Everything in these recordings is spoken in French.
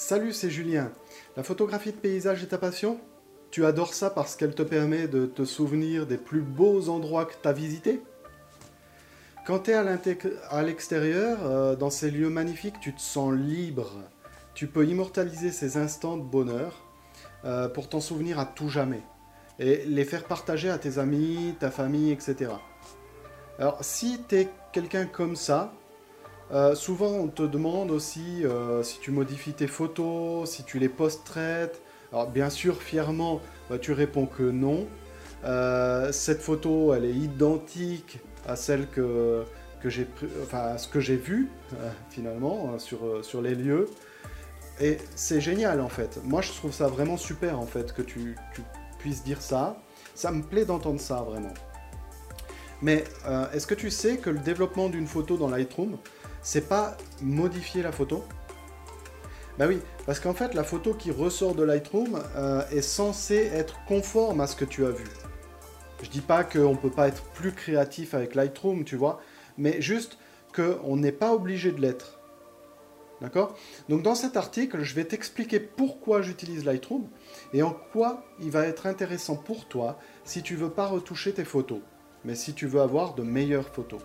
Salut, c'est Julien. La photographie de paysage est ta passion? Tu adores ça parce qu'elle te permet de te souvenir des plus beaux endroits que tu as visités? Quand tu es à l'extérieur, euh, dans ces lieux magnifiques, tu te sens libre. Tu peux immortaliser ces instants de bonheur euh, pour t'en souvenir à tout jamais et les faire partager à tes amis, ta famille, etc. Alors si tu es quelqu'un comme ça, euh, souvent, on te demande aussi euh, si tu modifies tes photos, si tu les post-traites. Alors, bien sûr, fièrement, bah, tu réponds que non. Euh, cette photo, elle est identique à celle que, que j'ai, enfin, ce que j'ai vu finalement sur, sur les lieux. Et c'est génial en fait. Moi, je trouve ça vraiment super en fait que tu, tu puisses dire ça. Ça me plaît d'entendre ça vraiment. Mais est-ce que tu sais que le développement d'une photo dans Lightroom, c'est pas modifier la photo. Bah oui, parce qu'en fait, la photo qui ressort de Lightroom euh, est censée être conforme à ce que tu as vu. Je dis pas qu'on peut pas être plus créatif avec Lightroom, tu vois, mais juste qu'on n'est pas obligé de l'être. D'accord? Donc dans cet article, je vais t'expliquer pourquoi j'utilise Lightroom et en quoi il va être intéressant pour toi si tu veux pas retoucher tes photos, mais si tu veux avoir de meilleures photos.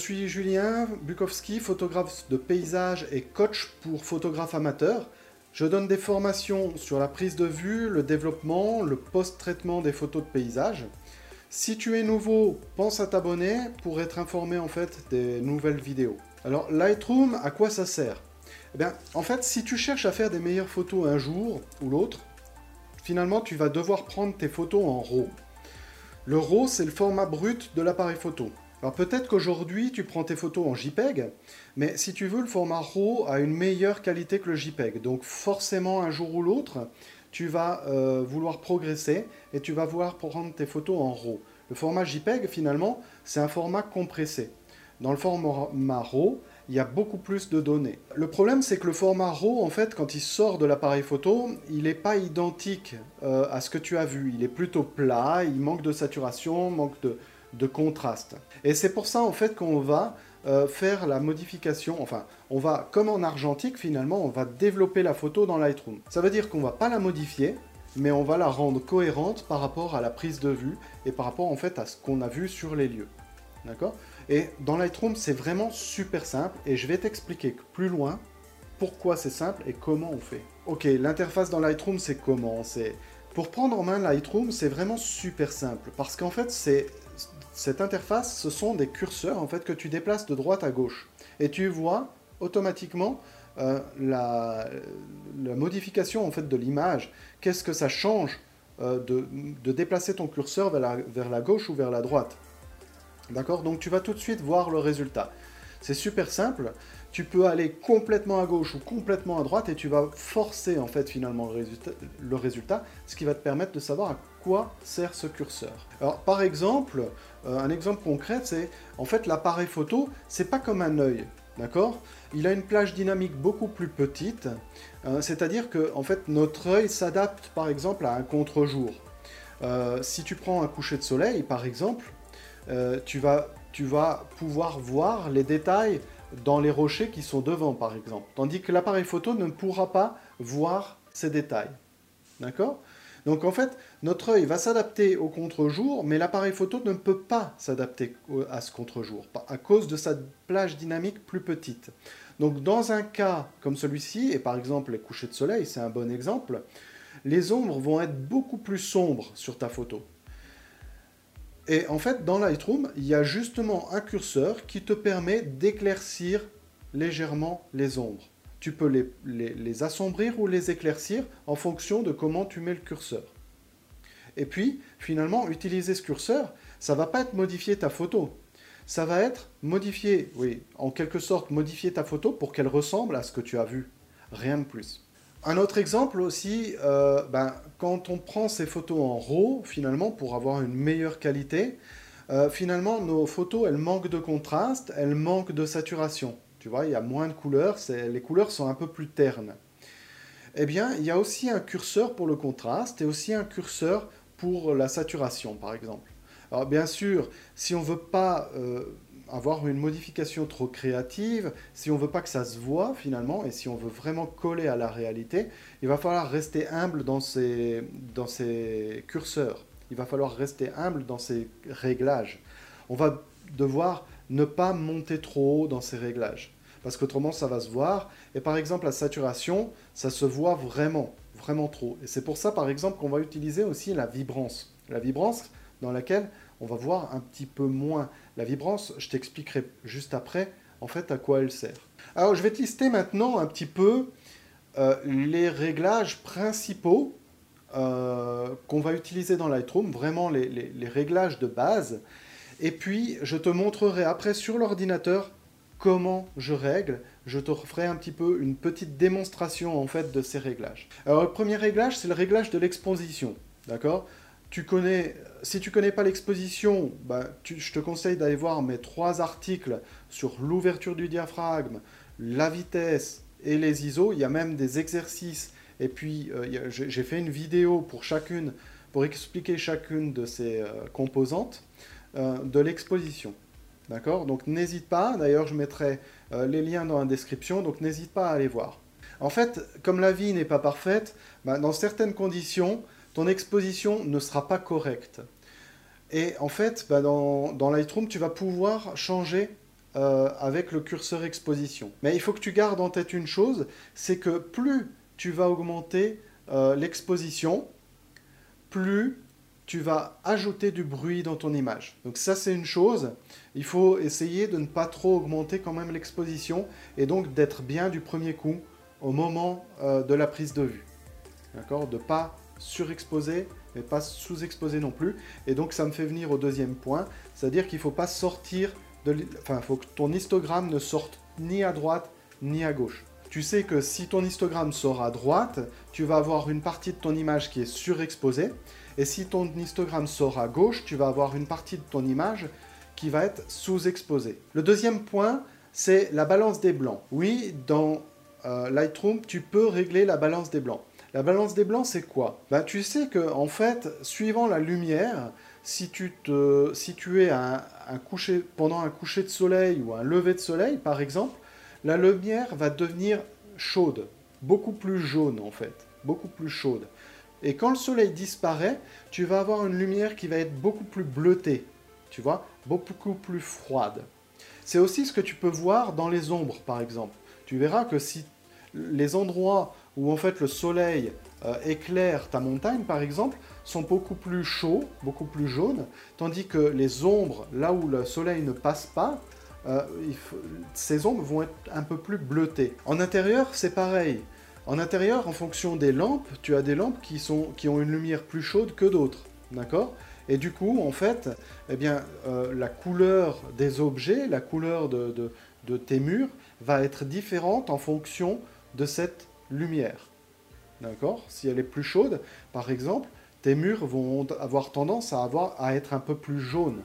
Suis Julien Bukowski, photographe de paysage et coach pour photographes amateurs. Je donne des formations sur la prise de vue, le développement, le post-traitement des photos de paysage. Si tu es nouveau, pense à t'abonner pour être informé en fait des nouvelles vidéos. Alors Lightroom, à quoi ça sert? Eh bien, en fait, si tu cherches à faire des meilleures photos un jour ou l'autre, finalement, tu vas devoir prendre tes photos en RAW. Le RAW, c'est le format brut de l'appareil photo. Alors peut-être qu'aujourd'hui tu prends tes photos en JPEG, mais si tu veux, le format RAW a une meilleure qualité que le JPEG. Donc forcément, un jour ou l'autre, tu vas euh, vouloir progresser et tu vas vouloir prendre tes photos en RAW. Le format JPEG, finalement, c'est un format compressé. Dans le format RAW, il y a beaucoup plus de données. Le problème, c'est que le format RAW, en fait, quand il sort de l'appareil photo, il n'est pas identique euh, à ce que tu as vu. Il est plutôt plat, il manque de saturation, manque de, de contraste. Et c'est pour ça en fait qu'on va euh, faire la modification, enfin on va, comme en argentique finalement, on va développer la photo dans Lightroom. Ça veut dire qu'on va pas la modifier, mais on va la rendre cohérente par rapport à la prise de vue et par rapport en fait à ce qu'on a vu sur les lieux. D'accord? Et dans Lightroom, c'est vraiment super simple et je vais t'expliquer plus loin pourquoi c'est simple et comment on fait. Ok, l'interface dans Lightroom, c'est comment? C'est Pour prendre en main Lightroom, c'est vraiment super simple parce qu'en fait, c'est cette interface, ce sont des curseurs en fait que tu déplaces de droite à gauche. Et tu vois automatiquement euh, la, modification en fait de l'image. Qu'est-ce que ça change euh, de, déplacer ton curseur vers la, vers la gauche ou vers la droite? D'accord? Donc tu vas tout de suite voir le résultat. C'est super simple. Tu peux aller complètement à gauche ou complètement à droite et tu vas forcer en fait finalement le résultat, ce qui va te permettre de savoir à quoi sert ce curseur. Alors par exemple, euh, un exemple concret, c'est en fait l'appareil photo, c'est pas comme un œil, d'accord? Il a une plage dynamique beaucoup plus petite, euh, c'est-à-dire que en fait notre œil s'adapte par exemple à un contre-jour. Euh, si tu prends un coucher de soleil par exemple, tu vas tu vas pouvoir voir les détails dans les rochers qui sont devant, par exemple. Tandis que l'appareil photo ne pourra pas voir ces détails. D'accord? Donc en fait, notre œil va s'adapter au contre-jour, mais l'appareil photo ne peut pas s'adapter à ce contre-jour, à cause de sa plage dynamique plus petite. Donc dans un cas comme celui-ci, et par exemple les couchers de soleil, c'est un bon exemple, les ombres vont être beaucoup plus sombres sur ta photo. Et en fait, dans Lightroom, il y a justement un curseur qui te permet d'éclaircir légèrement les ombres. Tu peux les, assombrir ou les éclaircir en fonction de comment tu mets le curseur. Et puis, finalement, utiliser ce curseur, ça va pas être modifier ta photo. Ça va être modifier, oui, en quelque sorte, modifier ta photo pour qu'elle ressemble à ce que tu as vu. Rien de plus. Un autre exemple aussi, euh, ben, quand on prend ces photos en RAW, finalement, pour avoir une meilleure qualité, euh, finalement, nos photos, elles manquent de contraste, elles manquent de saturation. Tu vois, il y a moins de couleurs, les couleurs sont un peu plus ternes. Eh bien, il y a aussi un curseur pour le contraste et aussi un curseur pour la saturation, par exemple. Alors, bien sûr, si on ne veut pas euh, avoir une modification trop créative, si on veut pas que ça se voit finalement, et si on veut vraiment coller à la réalité, il va falloir rester humble dans dans ces curseurs. Il va falloir rester humble dans ces réglages. On va devoir ne pas monter trop haut dans ces réglages. Parce qu'autrement, ça va se voir. Et par exemple, la saturation, ça se voit vraiment, vraiment trop. Et c'est pour ça, par exemple, qu'on va utiliser aussi la vibrance. La vibrance dans laquelle on va voir un petit peu moins. La vibrance, je t'expliquerai juste après, en fait, à quoi elle sert. Alors, je vais te lister maintenant un petit peu euh, les réglages principaux euh, qu'on va utiliser dans Lightroom, vraiment les, réglages de base. Et puis, je te montrerai après sur l'ordinateur comment je règle. Je te ferai un petit peu une petite démonstration en fait de ces réglages. Alors, le premier réglage, c'est le réglage de l'exposition. D'accord? Si tu connais pas l'exposition, bah, je te conseille d'aller voir mes trois articles sur l'ouverture du diaphragme, la vitesse et les ISO. Il y a même des exercices. Et puis, euh, j'ai fait une vidéo pour chacune, pour expliquer chacune de ces euh, composantes euh, de l'exposition. D'accord? Donc, n'hésite pas. D'ailleurs, je mettrai les liens dans la description. Donc, n'hésite pas à aller voir. En fait, comme la vie n'est pas parfaite, bah, dans certaines conditions, ton exposition ne sera pas correcte. Et en fait, bah, dans, Lightroom, tu vas pouvoir changer euh, avec le curseur exposition. Mais il faut que tu gardes en tête une chose, c'est que plus tu vas augmenter euh, l'exposition, plus tu vas ajouter du bruit dans ton image. Donc ça c'est une chose, il faut essayer de ne pas trop augmenter quand même l'exposition et donc d'être bien du premier coup au moment euh, de la prise de vue. D'accord? De pas surexposé, mais pas sous-exposé non plus. Et donc ça me fait venir au deuxième point, c'est-à-dire qu'il ne faut pas sortir de... Enfin, faut que ton histogramme ne sorte ni à droite ni à gauche. Tu sais que si ton histogramme sort à droite, tu vas avoir une partie de ton image qui est surexposée. Et si ton histogramme sort à gauche, tu vas avoir une partie de ton image qui va être sous-exposée. Le deuxième point, c'est la balance des blancs. Oui, dans euh, Lightroom, tu peux régler la balance des blancs. La balance des blancs, c'est quoi? Ben, Tu sais que en fait, suivant la lumière, si tu, te, si tu es un, coucher, pendant un coucher de soleil ou un lever de soleil, par exemple, la lumière va devenir chaude, beaucoup plus jaune en fait, beaucoup plus chaude. Et quand le soleil disparaît, tu vas avoir une lumière qui va être beaucoup plus bleutée, tu vois, beaucoup plus froide. C'est aussi ce que tu peux voir dans les ombres, par exemple. Tu verras que si les endroits où en fait le soleil euh, éclaire ta montagne par exemple, sont beaucoup plus chauds, beaucoup plus jaunes, tandis que les ombres, là où le soleil ne passe pas, euh, ces ombres vont être un peu plus bleutées. En intérieur, c'est pareil. En intérieur, en fonction des lampes, tu as des lampes qui, sont, qui ont une lumière plus chaude que d'autres. D'accord? Et du coup, en fait, eh bien, euh, la couleur des objets, la couleur de, de tes murs va être différente en fonction de cette lumière. D'accord? Si elle est plus chaude, par exemple, tes murs vont avoir tendance à, avoir, à être un peu plus jaunes,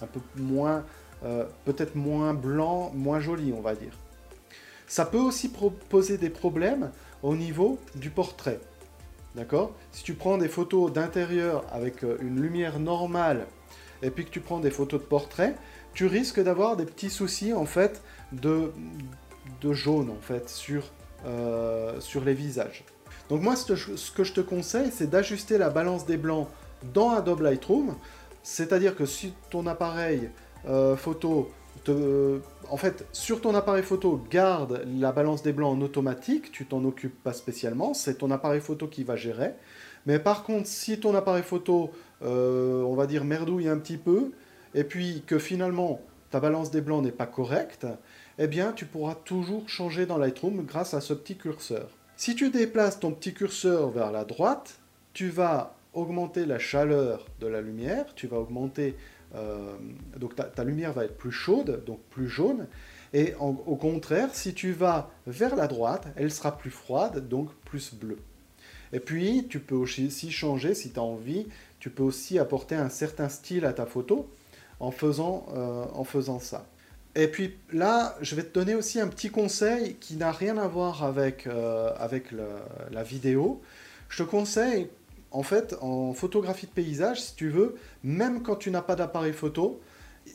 un peu moins, euh, peut-être moins blanc, moins joli, on va dire. Ça peut aussi poser des problèmes au niveau du portrait. D'accord? Si tu prends des photos d'intérieur avec euh, une lumière normale et puis que tu prends des photos de portrait, tu risques d'avoir des petits soucis en fait de, de jaune en fait sur euh, sur les visages. Donc moi, ce que je te conseille, c'est d'ajuster la balance des blancs dans Adobe Lightroom. C'est-à-dire que si ton appareil euh, photo, en fait, sur ton appareil photo, garde la balance des blancs en automatique, tu t'en occupes pas spécialement, c'est ton appareil photo qui va gérer. Mais par contre, si ton appareil photo, euh, on va dire, merdouille un petit peu, et puis que finalement ta balance des blancs n'est pas correcte, eh bien tu pourras toujours changer dans Lightroom grâce à ce petit curseur. Si tu déplaces ton petit curseur vers la droite, tu vas augmenter la chaleur de la lumière, tu vas augmenter, euh, donc ta, lumière va être plus chaude, donc plus jaune, et au contraire, si tu vas vers la droite, elle sera plus froide, donc plus bleue. Et puis, tu peux aussi changer, si tu as envie, tu peux aussi apporter un certain style à ta photo. en faisant, euh, en faisant ça. Et puis là, je vais te donner aussi un petit conseil qui n'a rien à voir avec, euh, avec la vidéo. Je te conseille, en fait, en photographie de paysage, si tu veux, même quand tu n'as pas d'appareil photo,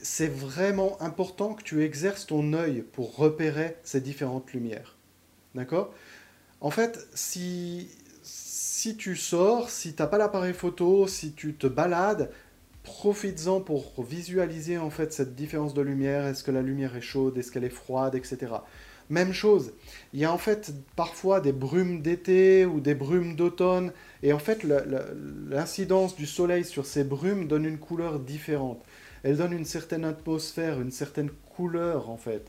c'est vraiment important que tu exerces ton œil pour repérer ces différentes lumières. D'accord? En fait, si, si tu sors, si tu n'as pas l'appareil photo, si tu te balades, profites-en pour visualiser en fait cette différence de lumière. Est-ce que la lumière est chaude? Est-ce qu'elle est froide? Etc. Même chose, il y a en fait parfois des brumes d'été ou des brumes d'automne, et en fait l'incidence du soleil sur ces brumes donne une couleur différente. Elle donne une certaine atmosphère, une certaine couleur en fait.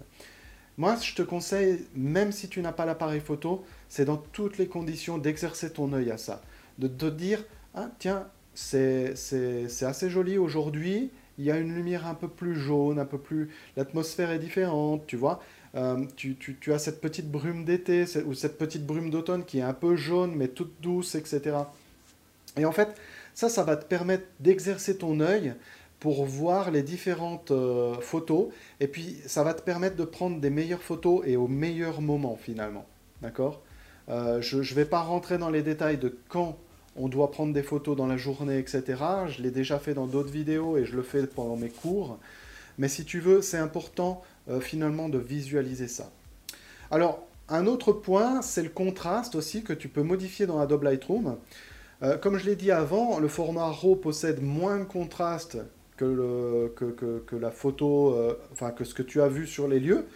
Moi, je te conseille, même si tu n'as pas l'appareil photo, c'est dans toutes les conditions d'exercer ton œil à ça. De te dire, ah, tiens, c'est assez joli aujourd'hui, il y a une lumière un peu plus jaune, un peu plus... L'atmosphère est différente, tu vois. Euh, tu, tu, as cette petite brume d'été ou cette petite brume d'automne qui est un peu jaune mais toute douce, etc. Et en fait, ça, ça va te permettre d'exercer ton œil pour voir les différentes euh, photos. Et puis, ça va te permettre de prendre des meilleures photos et au meilleur moment, finalement. D'accord? Euh, Je ne vais pas rentrer dans les détails de quand on doit prendre des photos dans la journée, etc. Je l'ai déjà fait dans d'autres vidéos et je le fais pendant mes cours. Mais si tu veux, c'est important euh, finalement de visualiser ça. Alors, un autre point, c'est le contraste aussi que tu peux modifier dans Adobe Lightroom. comme je l'ai dit avant, le format RAW possède moins de contraste que, la photo, euh, enfin que ce que tu as vu sur les lieux.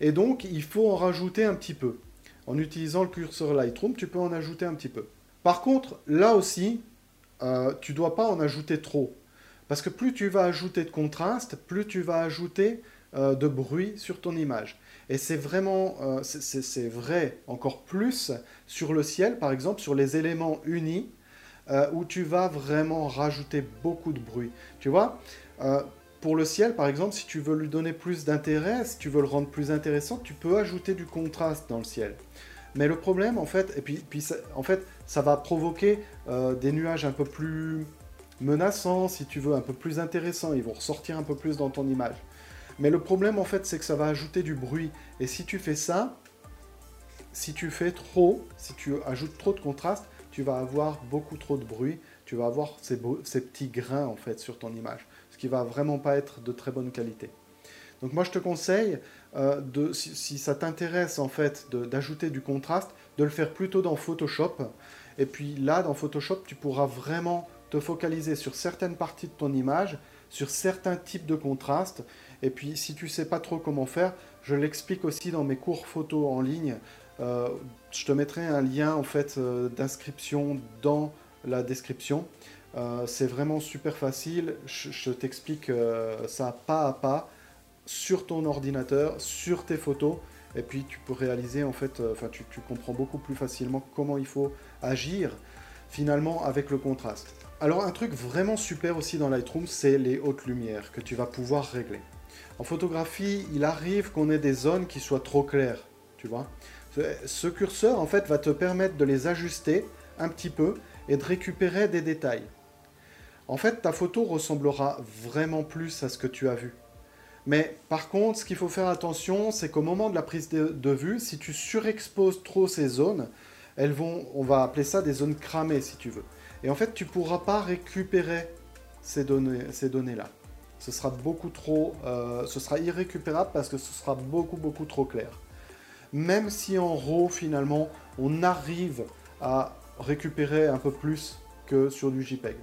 Et donc, il faut en rajouter un petit peu. En utilisant le curseur Lightroom, tu peux en ajouter un petit peu. Par contre, là aussi, euh, tu dois pas en ajouter trop. Parce que plus tu vas ajouter de contraste, plus tu vas ajouter euh, de bruit sur ton image. Et c'est vraiment, c'est vrai encore plus sur le ciel, par exemple, sur les éléments unis. Euh, où tu vas vraiment rajouter beaucoup de bruit. Tu vois euh, Pour le ciel, par exemple, si tu veux lui donner plus d'intérêt, si tu veux le rendre plus intéressant, tu peux ajouter du contraste dans le ciel. Mais le problème, en fait, et puis, en fait, ça va provoquer euh, des nuages un peu plus menaçants, si tu veux, un peu plus intéressants. Ils vont ressortir un peu plus dans ton image. Mais le problème, en fait, c'est que ça va ajouter du bruit. Et si tu fais ça, si tu fais trop, si tu ajoutes trop de contraste, tu vas avoir beaucoup trop de bruit, tu vas avoir ces, petits grains en fait sur ton image, ce qui va vraiment pas être de très bonne qualité. Donc moi je te conseille, euh, de, si, ça t'intéresse en fait d'ajouter du contraste, de le faire plutôt dans Photoshop. Et puis là dans Photoshop tu pourras vraiment te focaliser sur certaines parties de ton image, sur certains types de contraste. Et puis si tu sais pas trop comment faire, je l'explique aussi dans mes cours photo en ligne euh, je te mettrai un lien en fait euh, d'inscription dans la description. Euh, c'est vraiment super facile. Je, t'explique ça pas à pas sur ton ordinateur, sur tes photos, et puis tu peux réaliser en fait, enfin tu, tu, comprends beaucoup plus facilement comment il faut agir finalement avec le contraste. Alors un truc vraiment super aussi dans Lightroom, c'est les hautes lumières que tu vas pouvoir régler. En photographie, il arrive qu'on ait des zones qui soient trop claires, tu vois. Ce curseur, en fait, va te permettre de les ajuster un petit peu et de récupérer des détails. En fait, ta photo ressemblera vraiment plus à ce que tu as vu. Mais par contre, ce qu'il faut faire attention, c'est qu'au moment de la prise de, vue, si tu surexposes trop ces zones, elles vont, on va appeler ça des zones cramées si tu veux. Et en fait, tu ne pourras pas récupérer ces données, ces données-là. Ce sera beaucoup trop, euh, ce sera irrécupérable parce que ce sera beaucoup beaucoup trop clair même si en RAW, finalement, on arrive à récupérer un peu plus que sur du JPEG.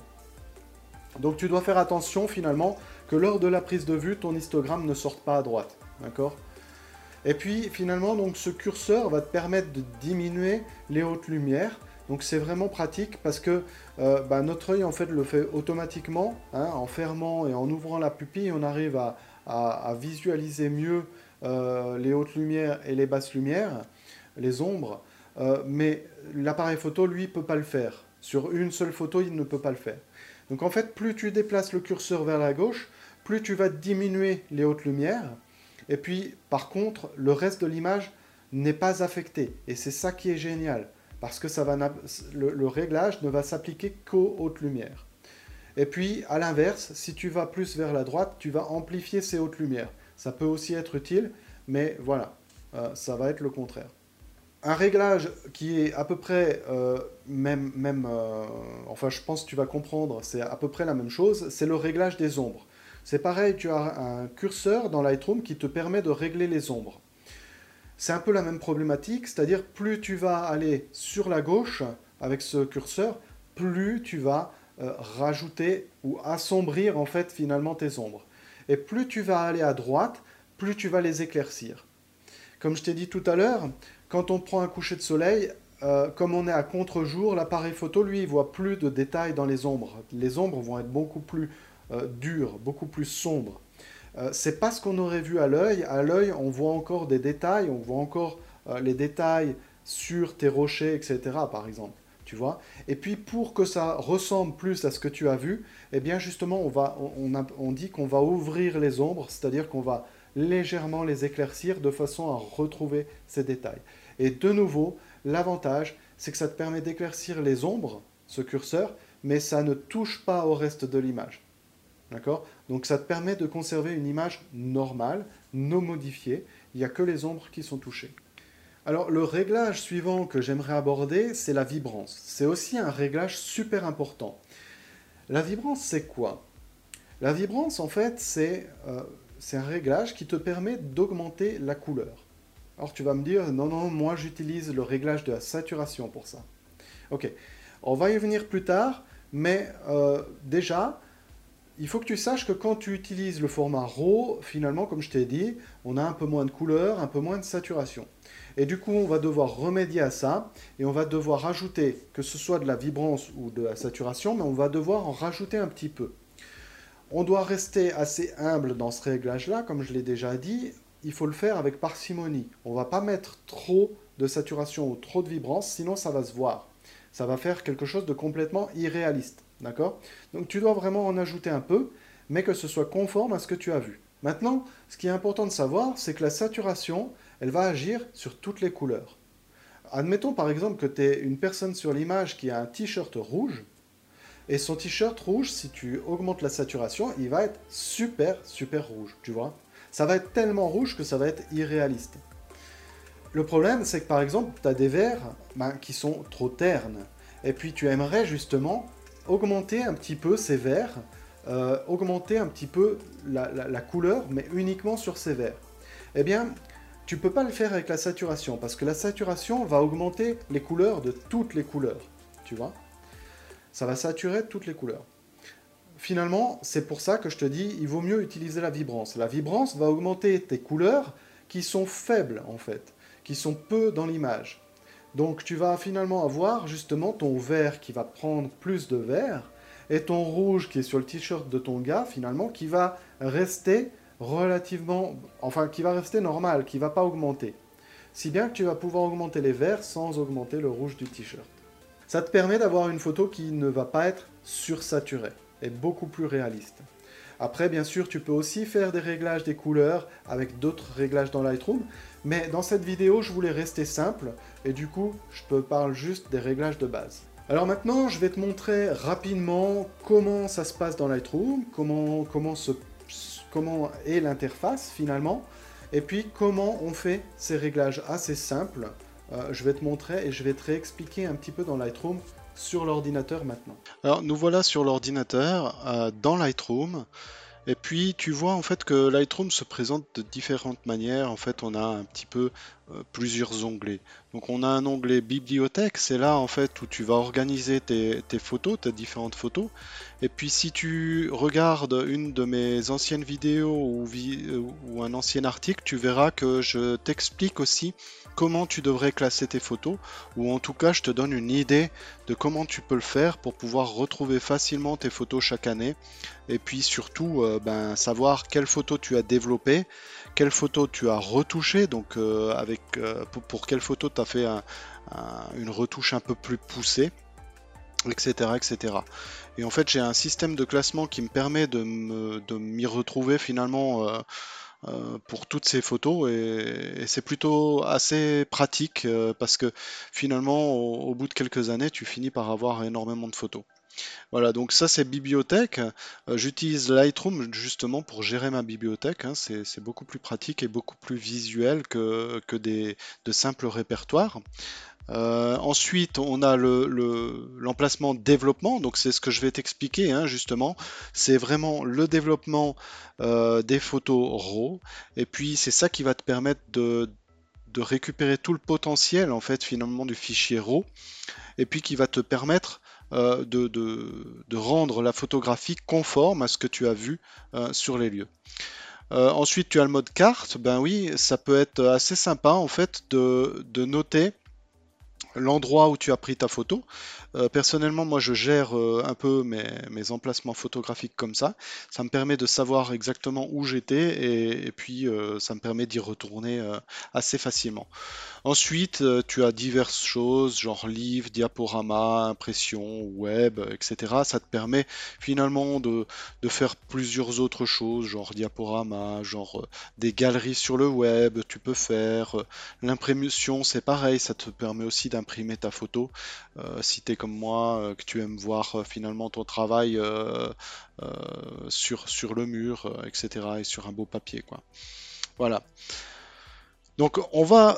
Donc tu dois faire attention finalement lors de la prise de vue, ton histogramme ne sorte pas à droite. D'accord? Et puis finalement, donc ce curseur va te permettre de diminuer les hautes lumières. Donc c'est vraiment pratique parce que euh, bah, notre œil en fait le fait automatiquement, hein, en fermant et en ouvrant la pupille, on arrive à visualiser mieux euh, les hautes lumières et les basses lumières, les ombres, euh, mais l'appareil photo, lui, peut pas le faire. Sur une seule photo, il ne peut pas le faire. Donc en fait, plus tu déplaces le curseur vers la gauche, plus tu vas diminuer les hautes lumières, et puis par contre, le reste de l'image n'est pas affecté. Et c'est ça qui est génial, parce que ça va le, réglage ne va s'appliquer qu'aux hautes lumières. Et puis, à l'inverse, si tu vas plus vers la droite, tu vas amplifier ces hautes lumières. Ça peut aussi être utile, mais voilà, euh, ça va être le contraire. Un réglage qui est à peu près euh, même, même euh, enfin je pense tu vas comprendre, c'est à peu près la même chose, c'est le réglage des ombres. C'est pareil, tu as un curseur dans Lightroom qui te permet de régler les ombres. C'est un peu la même problématique, c'est-à-dire plus tu vas aller sur la gauche avec ce curseur, plus tu vas rajouter ou assombrir en fait finalement tes ombres. Et plus tu vas aller à droite, plus tu vas les éclaircir. Comme je t'ai dit tout à l'heure, quand on prend un coucher de soleil, euh, comme on est à contre-jour, l'appareil photo, lui, voit plus de détails dans les ombres. Les ombres vont être beaucoup plus euh, dures, beaucoup plus sombres. Euh, c'est pas ce qu'on aurait vu à l'œil. À l'œil, on voit encore des détails, on voit encore les détails sur tes rochers, etc. Par exemple, tu vois. Et puis pour que ça ressemble plus à ce que tu as vu, eh bien justement, on va, on dit qu'on va ouvrir les ombres, c'est-à-dire qu'on va légèrement les éclaircir de façon à retrouver ces détails. Et de nouveau, l'avantage, c'est que ça te permet d'éclaircir les ombres, ce curseur, mais ça ne touche pas au reste de l'image. D'accord? Donc ça te permet de conserver une image normale, non modifiée. Il n'y a que les ombres qui sont touchées. Alors le réglage suivant que j'aimerais aborder, c'est la vibrance. C'est aussi un réglage super important. La vibrance, c'est quoi? La vibrance, en fait, c'est euh, c'est un réglage qui te permet d'augmenter la couleur. Alors tu vas me dire, non, non, moi j'utilise le réglage de la saturation pour ça. Ok, on va y venir plus tard, mais euh, déjà, il faut que tu saches que quand tu utilises le format RAW, finalement, comme je t'ai dit, on a un peu moins de couleur, un peu moins de saturation. Et du coup, on va devoir remédier à ça, et on va devoir rajouter, que ce soit de la vibrance ou de la saturation, mais on va devoir en rajouter un petit peu. On doit rester assez humble dans ce réglage-là, comme je l'ai déjà dit. Il faut le faire avec parcimonie. On ne va pas mettre trop de saturation ou trop de vibrance, sinon ça va se voir. Ça va faire quelque chose de complètement irréaliste. D'accord? Donc tu dois vraiment en ajouter un peu, mais que ce soit conforme à ce que tu as vu. Maintenant, ce qui est important de savoir, c'est que la saturation, elle va agir sur toutes les couleurs. Admettons par exemple que tu es une personne sur l'image qui a un t-shirt rouge, et son t-shirt rouge, si tu augmentes la saturation, il va être super, super rouge, tu vois? Ça va être tellement rouge que ça va être irréaliste. Le problème, c'est que par exemple, tu as des verres ben, qui sont trop ternes. Et puis tu aimerais justement augmenter un petit peu ces verres, euh, augmenter un petit peu la, couleur, mais uniquement sur ces verres. Eh bien, tu peux pas le faire avec la saturation, parce que la saturation va augmenter les couleurs de toutes les couleurs, tu vois ça va saturer toutes les couleurs. Finalement, c'est pour ça que je te dis, il vaut mieux utiliser la vibrance. La vibrance va augmenter tes couleurs qui sont faibles en fait, qui sont peu dans l'image. Donc tu vas finalement avoir justement ton vert qui va prendre plus de vert et ton rouge qui est sur le t-shirt de ton gars finalement qui va rester relativement, enfin qui va rester normal, qui va pas augmenter. Si bien que tu vas pouvoir augmenter les verts sans augmenter le rouge du t-shirt. Ça te permet d'avoir une photo qui ne va pas être sursaturée et beaucoup plus réaliste. Après, bien sûr, tu peux aussi faire des réglages des couleurs avec d'autres réglages dans Lightroom, mais dans cette vidéo, je voulais rester simple, et du coup, je te parle juste des réglages de base. Alors maintenant, je vais te montrer rapidement comment ça se passe dans Lightroom, comment, comment, comment est l'interface finalement, et puis comment on fait ces réglages assez simples euh, je vais te montrer et je vais te réexpliquer un petit peu dans Lightroom sur l'ordinateur maintenant. Alors nous voilà sur l'ordinateur euh, dans Lightroom. Et puis tu vois en fait que Lightroom se présente de différentes manières. En fait, on a un petit peu plusieurs onglets. Donc on a un onglet bibliothèque, c'est là en fait où tu vas organiser tes, photos, tes différentes photos. Et puis si tu regardes une de mes anciennes vidéos ou, ou un ancien article, tu verras que je t'explique aussi comment tu devrais classer tes photos, ou en tout cas je te donne une idée de comment tu peux le faire pour pouvoir retrouver facilement tes photos chaque année, et puis surtout euh, ben, savoir quelles photos tu as développées, quelles photos tu as retouchées, donc euh, avec, euh, pour, quelles photos tu as fait une retouche un peu plus poussée etc etc et en fait j'ai un système de classement qui me permet de m'y retrouver finalement euh, pour toutes ces photos et, c'est plutôt assez pratique parce que finalement au, bout de quelques années tu finis par avoir énormément de photos. Voilà, donc ça c'est bibliothèque. Euh, j'utilise Lightroom justement pour gérer ma bibliothèque. hein. C'est beaucoup plus pratique et beaucoup plus visuel que, des, de simples répertoires. Euh, ensuite, on a le, le- l'emplacement développement. Donc c'est ce que je vais t'expliquer hein, justement. C'est vraiment le développement euh, des photos RAW. Et puis c'est ça qui va te permettre de récupérer tout le potentiel en fait finalement du fichier RAW et puis qui va te permettre euh, de, rendre la photographie conforme à ce que tu as vu euh, sur les lieux. Euh, ensuite, tu as le mode carte. Ben oui, ça peut être assez sympa en fait de, de noter l'endroit où tu as pris ta photo. Euh, personnellement, moi, je gère euh, un peu mes, emplacements photographiques comme ça. Ça me permet de savoir exactement où j'étais et, puis euh, ça me permet d'y retourner assez facilement. Ensuite, tu as diverses choses, genre livres, diaporamas, impressions, web, etc. Ça te permet finalement de, faire plusieurs autres choses, genre diaporama, genre des galeries sur le web, tu peux faire. L'impression, c'est pareil, ça te permet aussi d'imprimer ta photo. Euh, si tu es comme moi, euh, que tu aimes voir euh, finalement ton travail sur, sur le mur, etc. et sur un beau papier, quoi. Voilà. Donc on va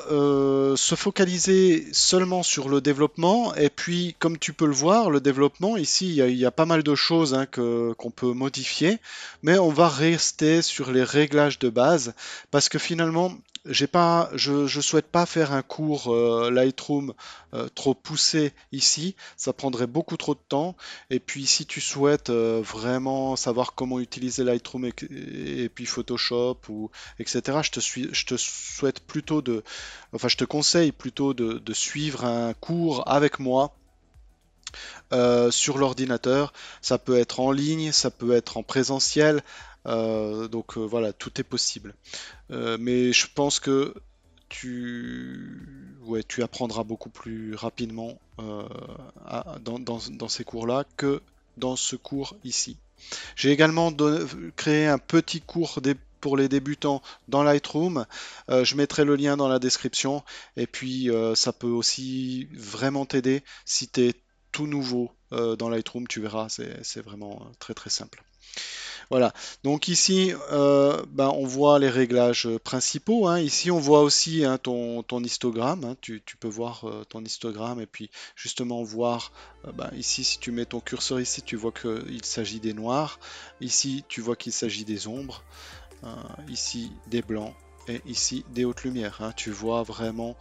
se focaliser seulement sur le développement et puis comme tu peux le voir, le développement ici il y a, pas mal de choses hein, qu'on peut modifier, mais on va rester sur les réglages de base parce que finalement je, je souhaite pas faire un cours euh, Lightroom euh, trop poussé ici, ça prendrait beaucoup trop de temps et puis si tu souhaites euh, vraiment savoir comment utiliser Lightroom et, puis Photoshop ou etc. Je te souhaite plutôt de, enfin, je te conseille plutôt de, suivre un cours avec moi sur l'ordinateur. Ça peut être en ligne, ça peut être en présentiel. Euh, donc euh, voilà, tout est possible. Euh, mais je pense que tu, apprendras beaucoup plus rapidement dans, ces cours-là que dans ce cours ici. J'ai également créé un petit cours pour les débutants dans Lightroom. Je mettrai le lien dans la description. Et puis, ça peut aussi vraiment t'aider si tu es tout nouveau dans Lightroom. Tu verras, c'est vraiment très très simple. Voilà, donc ici, euh, ben, on voit les réglages principaux. hein. Ici, on voit aussi hein, ton, histogramme. hein. Tu, peux voir euh, ton histogramme et puis justement voir, euh, ben, ici, si tu mets ton curseur ici, tu vois qu'il s'agit des noirs. Ici, tu vois qu'il s'agit des ombres. Ici, des blancs. Et ici, des hautes lumières. Tu vois vraiment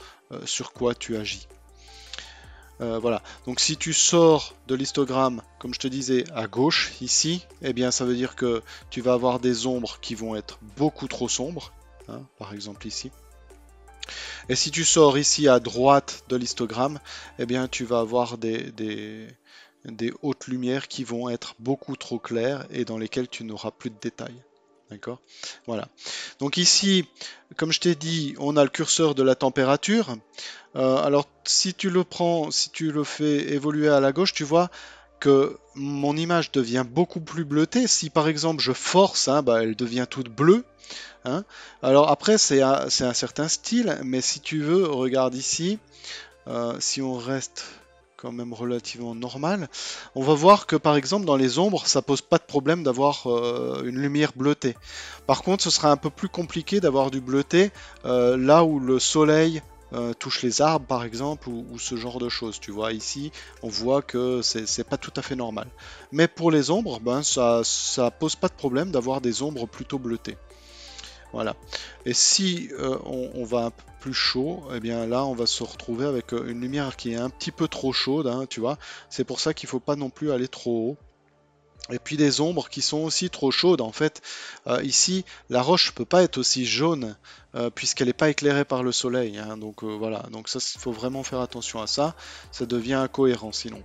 sur quoi tu agis. Euh, voilà. Donc si tu sors de l'histogramme, comme je te disais, à gauche, ici, eh bien ça veut dire que tu vas avoir des ombres qui vont être beaucoup trop sombres, hein, par exemple ici. Et si tu sors ici à droite de l'histogramme, eh bien tu vas avoir des, hautes lumières qui vont être beaucoup trop claires et dans lesquelles tu n'auras plus de détails. Voilà. Donc ici, comme je t'ai dit, on a le curseur de la température. Euh, alors, si tu le prends, si tu le fais évoluer à la gauche, tu vois que mon image devient beaucoup plus bleutée. Si par exemple je force, hein, bah, elle devient toute bleue. hein. Alors après, c'est un, c'est un certain style, mais si tu veux, regarde ici, euh, si on reste quand même relativement normal, on va voir que par exemple dans les ombres, ça pose pas de problème d'avoir euh, une lumière bleutée. Par contre, ce sera un peu plus compliqué d'avoir du bleuté euh, là où le soleil euh, touche les arbres par exemple ou, ce genre de choses. Tu vois ici, on voit que c'est c'est pas tout à fait normal. Mais pour les ombres, ben ça ça pose pas de problème d'avoir des ombres plutôt bleutées. Voilà. Et si euh, on, va un peu plus chaud, eh bien là on va se retrouver avec euh, une lumière qui est un petit peu trop chaude, hein, tu vois. C'est pour ça qu'il faut pas non plus aller trop haut. Et puis des ombres qui sont aussi trop chaudes. En fait, Euh, ici, la roche peut pas être aussi jaune puisqu'elle n'est pas éclairée par le soleil. hein. Donc voilà, donc ça, il faut vraiment faire attention à ça. Ça devient incohérent sinon.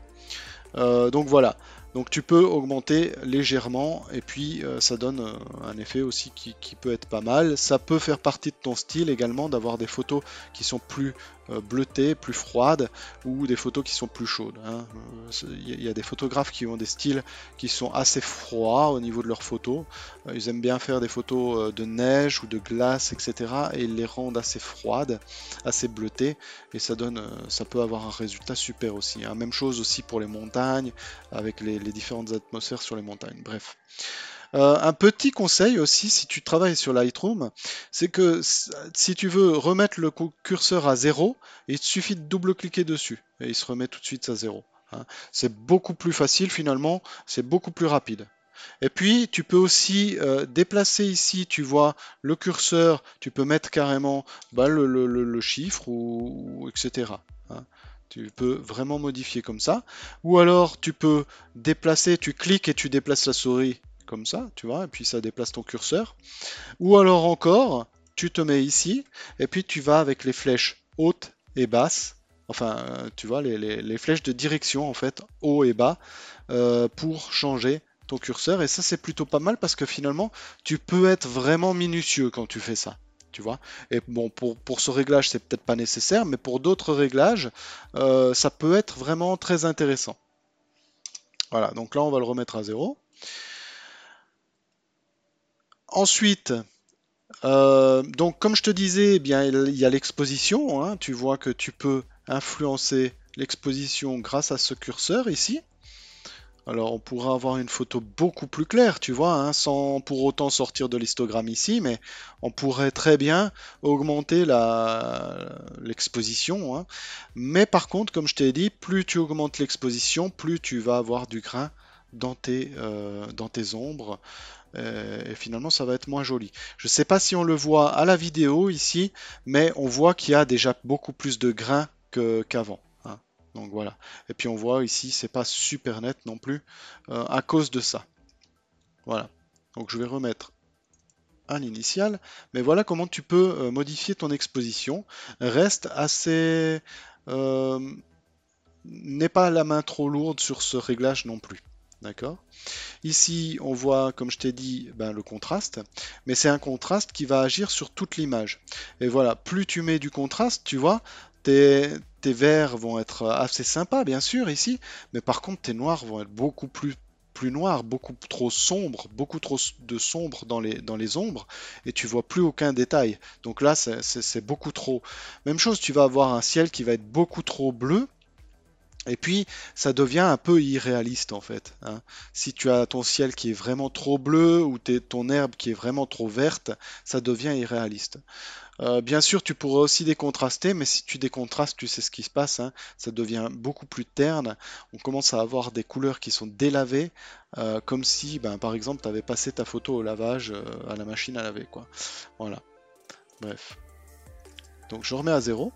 Donc voilà. Donc tu peux augmenter légèrement et puis euh, ça donne euh, un effet aussi qui, peut être pas mal. Ça peut faire partie de ton style également d'avoir des photos qui sont plus bleutées, plus froides ou des photos qui sont plus chaudes. hein. Euh, Il y, a- il des photographes qui ont des styles qui sont assez froids au niveau de leurs photos. Euh, ils aiment bien faire des photos euh, de neige ou de glace, etc. Et ils les rendent assez froides, assez bleutées et ça donne, euh, ça peut avoir un résultat super aussi. hein. Même chose aussi pour les montagnes avec les, différentes atmosphères sur les montagnes. Bref. Euh, un petit conseil aussi, si tu travailles sur Lightroom, c'est que si tu veux remettre le curseur à zéro, il suffit de double-cliquer dessus et il se remet tout de suite à zéro. Hein. C'est beaucoup plus facile finalement, c'est beaucoup plus rapide. Et puis, tu peux aussi euh, déplacer ici, tu vois, le curseur, tu peux mettre carrément bah, le, chiffre, ou, etc. Hein. Tu peux vraiment modifier comme ça. Ou alors, tu peux déplacer, tu cliques et tu déplaces la souris comme ça, tu vois, et puis ça déplace ton curseur. Ou alors encore, tu te mets ici, et puis tu vas avec les flèches hautes et basses, enfin, tu vois, les, flèches de direction, en fait, haut et bas, euh, pour changer ton curseur. Et ça, c'est plutôt pas mal parce que finalement, tu peux être vraiment minutieux quand tu fais ça. Tu vois et bon, pour, pour ce réglage, c'est peut-être pas nécessaire, mais pour d'autres réglages, euh, ça peut être vraiment très intéressant. Voilà, donc là, on va le remettre à zéro. Ensuite, euh, donc comme je te disais, eh il y a l'exposition. Hein. tu vois que tu peux influencer l'exposition grâce à ce curseur ici. Alors on pourra avoir une photo beaucoup plus claire, tu vois, hein, sans pour autant sortir de l'histogramme ici, mais on pourrait très bien augmenter l'exposition. Hein. Mais par contre, comme je t'ai dit, plus tu augmentes l'exposition, plus tu vas avoir du grain dans tes, euh, dans tes ombres. Euh, et finalement, ça va être moins joli. Je ne sais pas si on le voit à la vidéo ici, mais on voit qu'il y a déjà beaucoup plus de grain qu'avant. Donc voilà. Et puis on voit ici, c'est pas super net non plus euh, à cause de ça. Voilà. Donc je vais remettre à l'initial. Mais voilà comment tu peux modifier ton exposition. Reste assez... Euh, n'est pas la main trop lourde sur ce réglage non plus. D'accord Ici, on voit, comme je t'ai dit, ben, le contraste, mais c'est un contraste qui va agir sur toute l'image. Et voilà, plus tu mets du contraste, tu vois, tes, verts vont être assez sympas, bien sûr, ici, mais par contre, tes noirs vont être beaucoup plus plus noirs, beaucoup trop sombres, beaucoup trop de sombre dans les, dans les ombres, et tu vois plus aucun détail. Donc là, c'est beaucoup trop. Même chose, tu vas avoir un ciel qui va être beaucoup trop bleu, et puis, ça devient un peu irréaliste en fait. Hein. Si tu as ton ciel qui est vraiment trop bleu ou ton herbe qui est vraiment trop verte, ça devient irréaliste. Euh, bien sûr, tu pourrais aussi décontraster, mais si tu décontrastes, tu sais ce qui se passe. Hein. ça devient beaucoup plus terne. On commence à avoir des couleurs qui sont délavées, euh, comme si, ben, par exemple, tu avais passé ta photo au lavage euh, à la machine à laver. Quoi. Voilà. Bref. Donc je remets à zéro.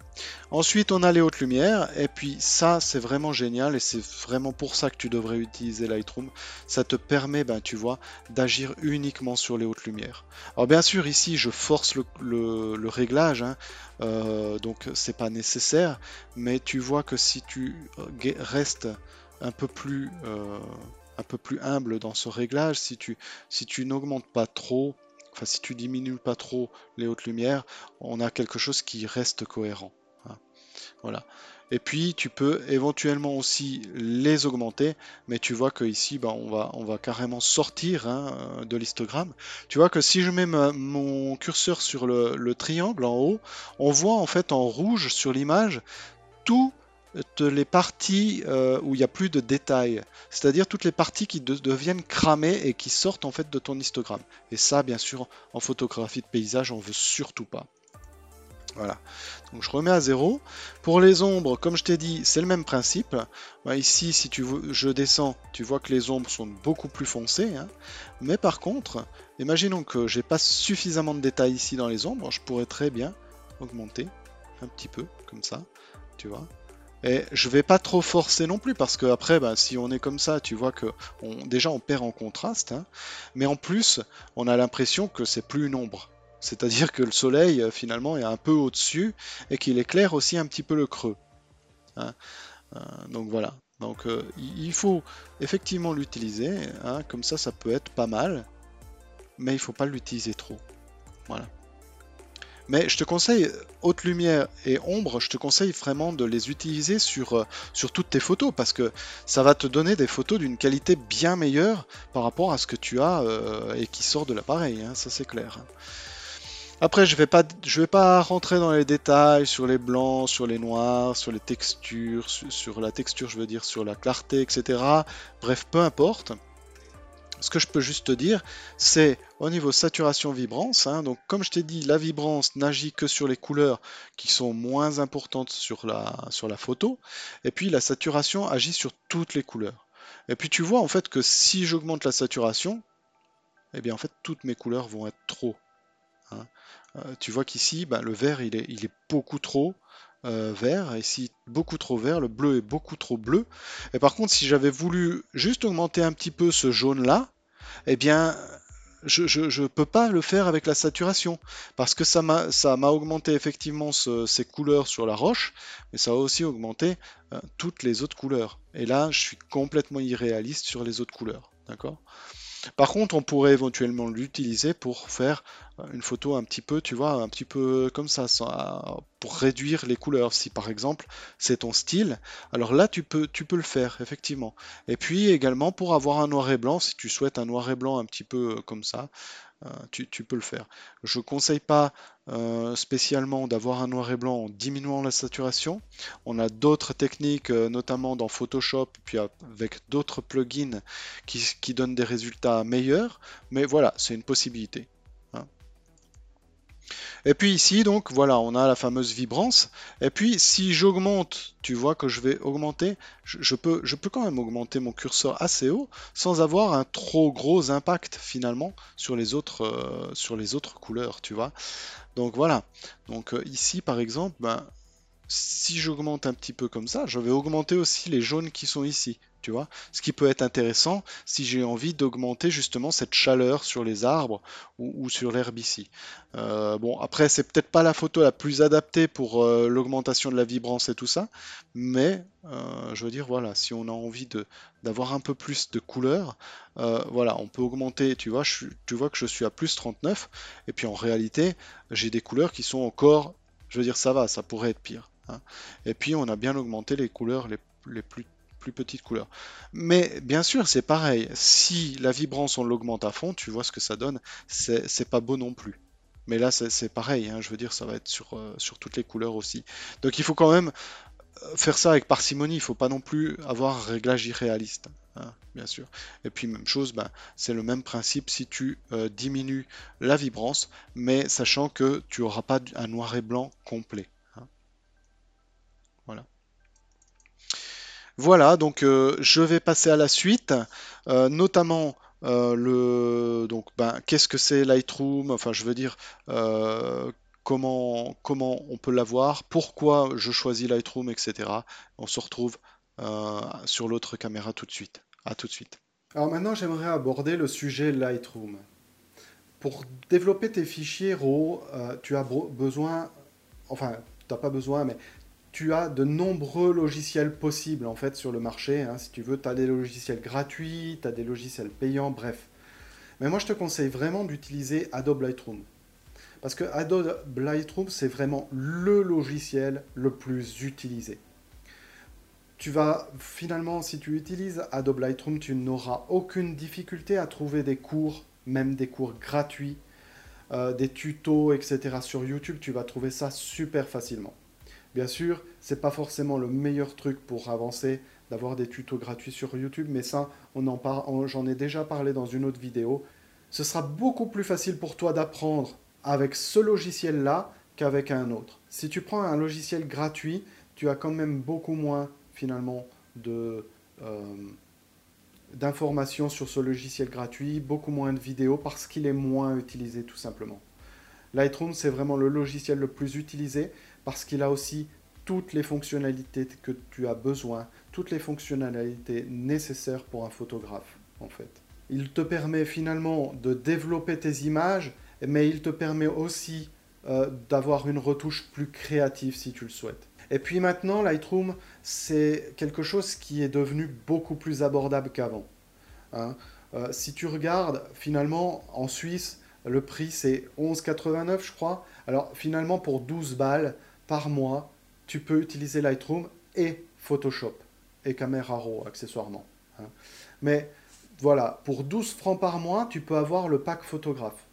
Ensuite, on a les hautes lumières. Et puis ça, c'est vraiment génial. Et c'est vraiment pour ça que tu devrais utiliser Lightroom. Ça te permet, ben, tu vois, d'agir uniquement sur les hautes lumières. Alors bien sûr, ici, je force le, réglage. Hein, euh, donc c'est pas nécessaire. Mais tu vois que si tu restes un peu plus... Euh, un peu plus humble dans ce réglage, si tu n'augmentes pas trop, si tu diminues pas trop les hautes lumières, on a quelque chose qui reste cohérent. Hein. Voilà. Et puis tu peux éventuellement aussi les augmenter, mais tu vois que ici ben, on, va, on va carrément sortir hein, de l'histogramme. Tu vois que si je mets mon curseur sur le, triangle en haut, on voit en fait en rouge sur l'image tout les parties euh, où il n'y a plus de détails, c'est-à-dire toutes les parties qui deviennent cramées et qui sortent en fait de ton histogramme. Et ça, bien sûr, en photographie de paysage, on veut surtout pas. Voilà, donc je remets à zéro. Pour les ombres, comme je t'ai dit, c'est le même principe. Bah, ici, si tu je descends, tu vois que les ombres sont beaucoup plus foncées. Hein. Mais par contre, imaginons que j'ai pas suffisamment de détails ici dans les ombres, je pourrais très bien augmenter un petit peu, comme ça, tu vois. Et je vais pas trop forcer non plus parce que après, bah, si on est comme ça, tu vois que déjà on perd en contraste, hein. mais en plus on a l'impression que c'est plus une ombre. C'est-à-dire que le soleil euh, finalement est un peu au-dessus et qu'il éclaire aussi un petit peu le creux. Hein. Euh, donc voilà. Donc euh, il faut effectivement l'utiliser, hein. comme ça ça peut être pas mal, mais il faut pas l'utiliser trop. Voilà. Mais je te conseille, haute lumière et ombre, je te conseille vraiment de les utiliser sur, euh, sur toutes tes photos parce que ça va te donner des photos d'une qualité bien meilleure par rapport à ce que tu as euh, et qui sort de l'appareil, hein, ça c'est clair. Après, je je vais pas rentrer dans les détails sur les blancs, sur les noirs, sur les textures, sur, la texture, je veux dire, sur la clarté, etc. Bref, peu importe. Ce que je peux juste te dire, c'est au niveau saturation-vibrance. Hein, donc, comme je t'ai dit, la vibrance n'agit que sur les couleurs qui sont moins importantes sur la, photo. Et puis, la saturation agit sur toutes les couleurs. Et puis, tu vois en fait que si j'augmente la saturation, eh bien, en toutes mes couleurs vont être trop. Hein. Euh, tu vois qu'ici, bah, le vert, il est, il est beaucoup trop euh, vert, ici beaucoup trop vert, le bleu est beaucoup trop bleu. Et par contre, si j'avais voulu juste augmenter un petit peu ce jaune-là, eh bien, je ne peux pas le faire avec la saturation, parce que ça m'a augmenté effectivement ces couleurs sur la roche, mais ça a aussi augmenté euh, toutes les autres couleurs. Et là, je suis complètement irréaliste sur les autres couleurs. D'accord? Par contre, on pourrait éventuellement l'utiliser pour faire une photo un petit peu, tu vois, un petit peu comme ça, pour réduire les couleurs. Si par exemple c'est ton style, alors là tu peux, tu peux le faire, effectivement. Et puis également pour avoir un noir et blanc, si tu souhaites un noir et blanc un petit peu euh, comme ça, euh, tu, peux le faire. Je ne conseille pas euh, spécialement d'avoir un noir et blanc en diminuant la saturation. On a d'autres techniques, notamment dans Photoshop, puis avec d'autres plugins qui donnent des résultats meilleurs. Mais voilà, c'est une possibilité. Et puis ici, donc voilà, on a la fameuse vibrance. Et puis si j'augmente, tu vois que je vais augmenter, je, peux, je peux quand même augmenter mon curseur assez haut sans avoir un trop gros impact finalement sur les autres, euh, sur les autres couleurs, tu vois. Donc voilà. Donc euh, ici par exemple, ben, si j'augmente un petit peu comme ça, je vais augmenter aussi les jaunes qui sont ici tu vois. Ce qui peut être intéressant si j'ai envie d'augmenter justement cette chaleur sur les arbres ou, sur l'herbe ici. Euh, bon, après, c'est peut-être pas la photo la plus adaptée pour euh, l'augmentation de la vibrance et tout ça, mais euh, je veux dire, voilà, si on a envie d'avoir un peu plus de couleur, voilà, on peut augmenter, tu vois, tu vois que je suis à plus 39, et puis en réalité, j'ai des couleurs qui sont encore, je veux dire, ça va, ça pourrait être pire. Hein. Et puis on a bien augmenté les couleurs les, plus plus petite couleur. Mais bien sûr, c'est pareil. Si la vibrance, on l'augmente à fond, tu vois ce que ça donne. C'est pas beau non plus. Mais là, c'est pareil. Hein, je veux dire, ça va être sur, euh, sur toutes les couleurs aussi. Donc il faut quand même euh, faire ça avec parcimonie. Il faut pas non plus avoir un réglage irréaliste. Hein, bien sûr. Et puis même chose, ben, c'est le même principe si tu euh, diminues la vibrance, mais sachant que tu n'auras pas un noir et blanc complet. Voilà, donc euh, je vais passer à la suite, euh, notamment euh, le donc ben, qu'est-ce que c'est Lightroom, enfin je veux dire comment, comment on peut l'avoir, pourquoi je choisis Lightroom, etc. On se retrouve sur l'autre caméra tout de suite. À tout de suite. Alors maintenant j'aimerais aborder le sujet Lightroom. Pour développer tes fichiers RAW, tu as besoin, enfin tu n'as pas besoin, mais tu as de nombreux logiciels possibles en fait sur le marché. Hein. Si tu veux, tu as des logiciels gratuits, tu as des logiciels payants, bref. Mais moi, je te conseille vraiment d'utiliser Adobe Lightroom. Parce que Adobe Lightroom, c'est vraiment le logiciel le plus utilisé. Tu vas finalement, si tu utilises Adobe Lightroom, tu n'auras aucune difficulté à trouver des cours, même des cours gratuits, euh, des tutos, etc. sur YouTube. Tu vas trouver ça super facilement. Bien sûr, c'est pas forcément le meilleur truc pour avancer d'avoir des tutos gratuits sur YouTube, mais ça, j'en ai déjà parlé dans une autre vidéo. Ce sera beaucoup plus facile pour toi d'apprendre avec ce logiciel-là qu'avec un autre. Si tu prends un logiciel gratuit, tu as quand même beaucoup moins finalement euh, d'informations sur ce logiciel gratuit, beaucoup moins de vidéos parce qu'il est moins utilisé tout simplement. Lightroom, c'est vraiment le logiciel le plus utilisé parce qu'il a aussi toutes les fonctionnalités que tu as besoin, toutes les fonctionnalités nécessaires pour un photographe, en fait. Il te permet finalement de développer tes images, mais il te permet aussi euh, d'avoir une retouche plus créative si tu le souhaites. Et puis maintenant, Lightroom, c'est quelque chose qui est devenu beaucoup plus abordable qu'avant. Hein. Euh, si tu regardes, finalement, en Suisse, le prix c'est 11,89 je crois. Alors finalement, pour 12 balles, par mois, tu peux utiliser Lightroom et Photoshop et Camera Raw accessoirement. Hein. Mais voilà, pour 12 francs par mois, tu peux avoir le pack photographe.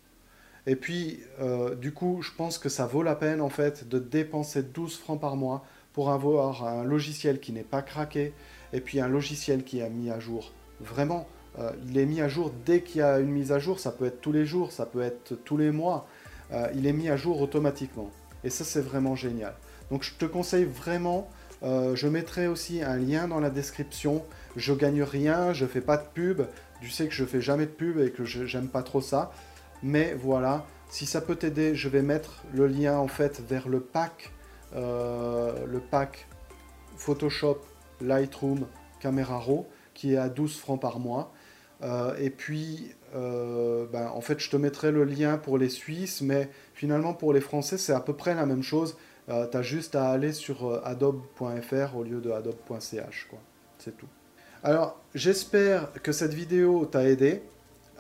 Et puis, euh, du coup, je pense que ça vaut la peine en fait de dépenser 12 francs par mois pour avoir un logiciel qui n'est pas craqué et puis un logiciel qui est mis à jour. Vraiment, euh, il est mis à jour dès qu'il y a une mise à jour. Ça peut être tous les jours, ça peut être tous les mois. Euh, il est mis à jour automatiquement. Et ça, c'est vraiment génial. Donc, je te conseille vraiment. je mettrai aussi un lien dans la description. Je gagne rien, je fais pas de pub. Tu sais que je fais jamais de pub et que j'aime pas trop ça. Mais voilà, si ça peut t'aider, je vais mettre le lien en fait vers le pack, euh, le pack Photoshop, Lightroom, Camera Raw, qui est à 12 francs par mois. Euh, et puis, euh, ben, en fait, je te mettrai le lien pour les Suisses, mais finalement pour les Français, c'est à peu près la même chose. as juste à aller sur adobe.fr au lieu de adobe.ch. C'est tout. Alors, j'espère que cette vidéo t'a aidé.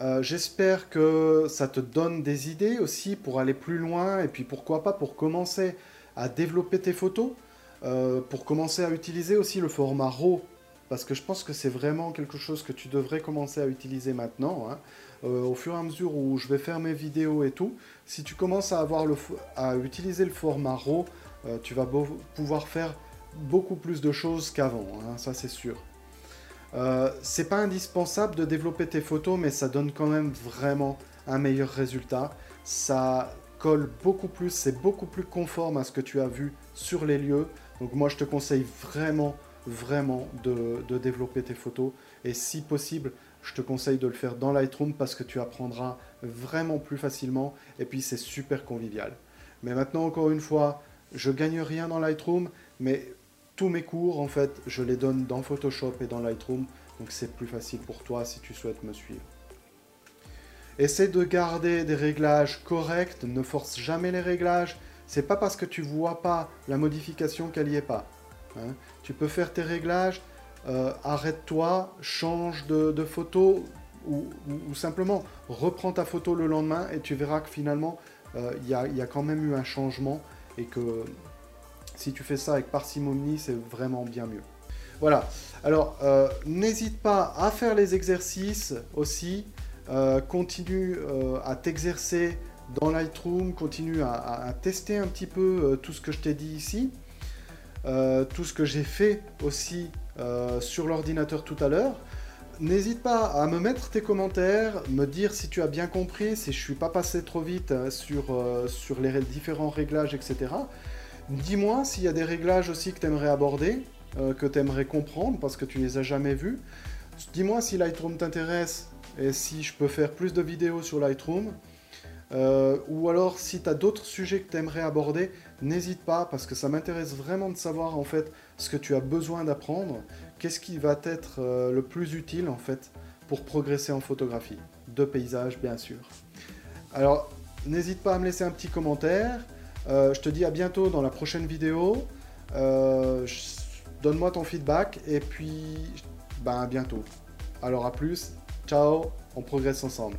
Euh, j'espère que ça te donne des idées aussi pour aller plus loin et puis pourquoi pas pour commencer à développer tes photos, euh, pour commencer à utiliser aussi le format RAW parce que je pense que c'est vraiment quelque chose que tu devrais commencer à utiliser maintenant. Hein. Euh, au fur et à mesure où je vais faire mes vidéos et tout, si tu commences à, avoir le, à utiliser le format RAW, tu vas pouvoir faire beaucoup plus de choses qu'avant, hein, ça c'est sûr. Euh, c'est pas indispensable de développer tes photos, mais ça donne quand même vraiment un meilleur résultat. Ça colle beaucoup plus, c'est beaucoup plus conforme à ce que tu as vu sur les lieux. Donc moi je te conseille vraiment, vraiment de, développer tes photos. Et si possible, je te conseille de le faire dans Lightroom parce que tu apprendras vraiment plus facilement. Et puis c'est super convivial. Mais maintenant, encore une fois, je gagne rien dans Lightroom, mais tous mes cours, en fait, je les donne dans Photoshop et dans Lightroom, donc c'est plus facile pour toi si tu souhaites me suivre. Essaie de garder des réglages corrects, ne force jamais les réglages. C'est pas parce que tu vois pas la modification qu'elle n'y est pas. Hein. Tu peux faire tes réglages, euh, arrête-toi, change de, photo ou, simplement reprends ta photo le lendemain et tu verras que finalement euh, il y, a quand même eu un changement et que si tu fais ça avec parcimonie, c'est vraiment bien mieux. Voilà. Alors, euh, n'hésite pas à faire les exercices aussi. Continue à t'exercer dans Lightroom. Continue à, tester un petit peu tout ce que je t'ai dit ici. Tout ce que j'ai fait aussi sur l'ordinateur tout à l'heure. N'hésite pas à me mettre tes commentaires, me dire si tu as bien compris, si je suis pas passé trop vite sur, sur les différents réglages, etc. Dis-moi s'il y a des réglages aussi que tu aimerais aborder, euh, que tu aimerais comprendre parce que tu les as jamais vus. Dis-moi si Lightroom t'intéresse et si je peux faire plus de vidéos sur Lightroom. Euh, ou alors si tu as d'autres sujets que tu aimerais aborder, n'hésite pas parce que ça m'intéresse vraiment de savoir en fait ce que tu as besoin d'apprendre, qu'est-ce qui va être euh, le plus utile en fait pour progresser en photographie, de paysage bien sûr. Alors n'hésite pas à me laisser un petit commentaire. Euh, je te dis à bientôt dans la prochaine vidéo. Donne-moi ton feedback et puis ben, à bientôt. Alors à plus, ciao, on progresse ensemble.